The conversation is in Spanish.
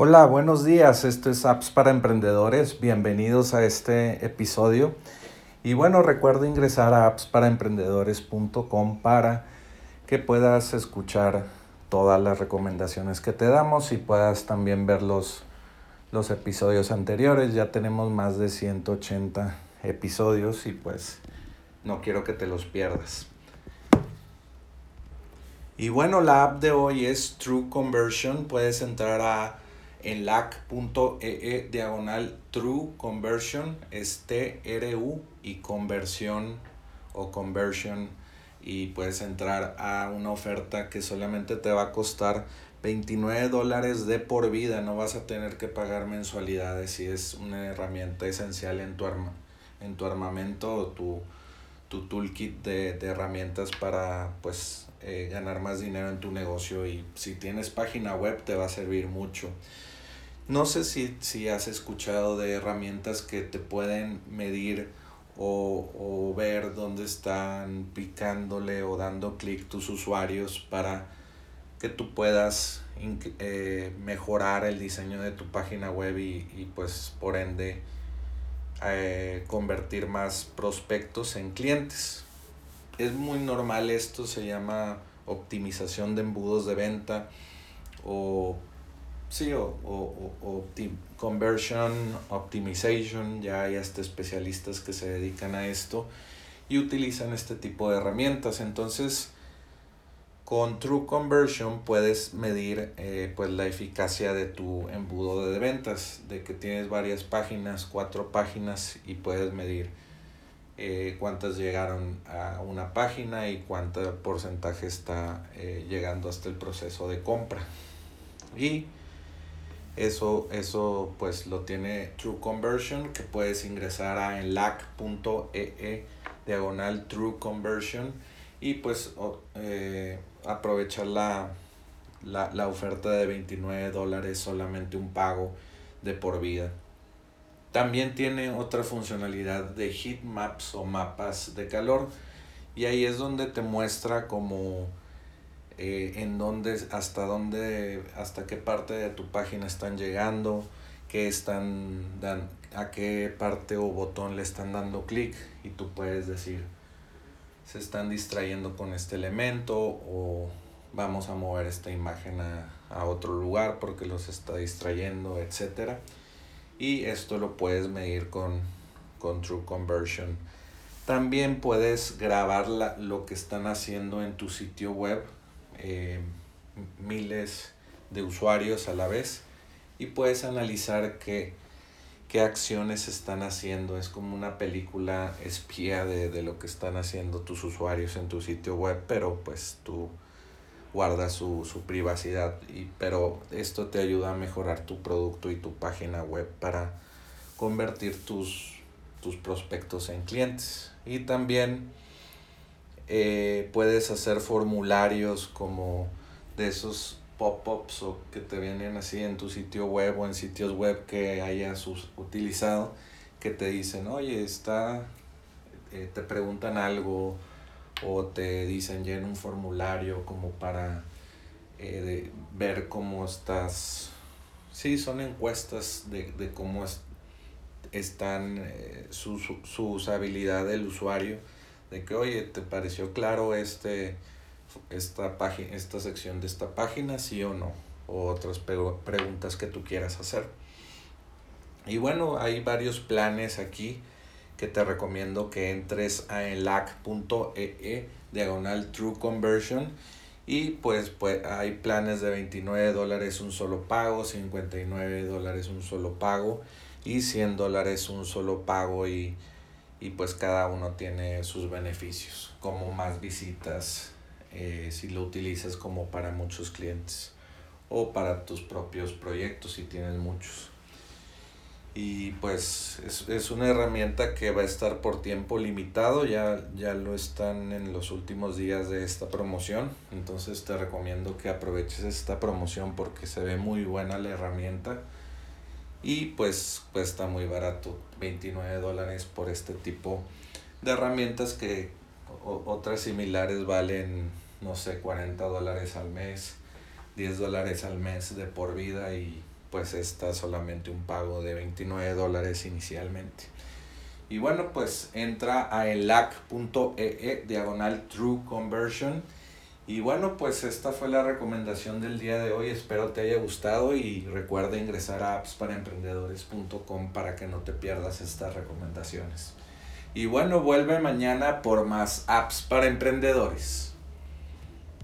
Hola, buenos días. Esto es Apps para Emprendedores. Bienvenidos a este episodio. Y bueno, recuerda ingresar a appsparaemprendedores.com para que puedas escuchar todas las recomendaciones que te damos y puedas también ver los, los episodios anteriores. Ya tenemos más de 180 episodios y pues no quiero que te los pierdas. Y bueno, la app de hoy es True Conversion. Puedes entrar a en lac.ee diagonal true conversion es TRU y conversión o conversion. Y puedes entrar a una oferta que solamente te va a costar 29 dólares de por vida, no vas a tener que pagar mensualidades y es una herramienta esencial en tu, arma, en tu armamento o tu, tu toolkit de, de herramientas para pues eh, ganar más dinero en tu negocio y si tienes página web te va a servir mucho. No sé si, si has escuchado de herramientas que te pueden medir o, o ver dónde están picándole o dando clic tus usuarios para que tú puedas eh, mejorar el diseño de tu página web y, y pues por ende eh, convertir más prospectos en clientes. Es muy normal esto, se llama optimización de embudos de venta o Sí, o, o, o conversion, optimization, ya hay hasta especialistas que se dedican a esto y utilizan este tipo de herramientas. Entonces, con True Conversion puedes medir eh, pues la eficacia de tu embudo de ventas, de que tienes varias páginas, cuatro páginas y puedes medir eh, cuántas llegaron a una página y cuánto porcentaje está eh, llegando hasta el proceso de compra. Y eso, eso pues lo tiene True Conversion, que puedes ingresar a enlac.ee e diagonal True Conversion y pues aprovechar la, la, la, oferta de 29 dólares solamente un pago de por vida. También tiene otra funcionalidad de heat maps o mapas de calor y ahí es donde te muestra como eh, en dónde, hasta dónde, hasta qué parte de tu página están llegando, qué están, a qué parte o botón le están dando clic y tú puedes decir, se están distrayendo con este elemento o vamos a mover esta imagen a, a otro lugar porque los está distrayendo, etcétera. Y esto lo puedes medir con, con True Conversion. También puedes grabar la, lo que están haciendo en tu sitio web eh, miles de usuarios a la vez y puedes analizar qué, qué acciones están haciendo. Es como una película espía de, de, lo que están haciendo tus usuarios en tu sitio web, pero pues tú guardas su, su privacidad. Y, pero esto te ayuda a mejorar tu producto y tu página web para convertir tus, tus prospectos en clientes. Y también eh, puedes hacer formularios como de esos pop-ups o que te vienen así en tu sitio web o en sitios web que hayas utilizado que te dicen, oye, está, eh, te preguntan algo o te dicen llena un formulario como para eh, ver cómo estás. Sí, son encuestas de, de cómo es, están eh, su, su, su usabilidad del usuario de que, oye, ¿te pareció claro este, esta, página, esta sección de esta página, sí o no? O otras preguntas que tú quieras hacer. Y bueno, hay varios planes aquí que te recomiendo que entres a enlac.ee e, diagonal true conversion y pues, pues hay planes de 29 dólares un solo pago, 59 dólares un solo pago y 100 dólares un solo pago y y pues cada uno tiene sus beneficios, como más visitas, eh, si lo utilizas como para muchos clientes o para tus propios proyectos si tienes muchos. Y pues es, es, una herramienta que va a estar por tiempo limitado, ya, ya lo están en los últimos días de esta promoción, entonces te recomiendo que aproveches esta promoción porque se ve muy buena la herramienta y pues cuesta muy barato, 29 dólares por este tipo de herramientas que otras similares valen, no sé, 40 dólares al mes, 10 dólares al mes de por vida y pues está solamente un pago de 29 dólares inicialmente. Y bueno, pues entra a elac.ee diagonal true conversion. Y bueno, pues esta fue la recomendación del día de hoy. Espero te haya gustado y recuerda ingresar a appsparaemprendedores.com para que no te pierdas estas recomendaciones. Y bueno, vuelve mañana por más apps para emprendedores.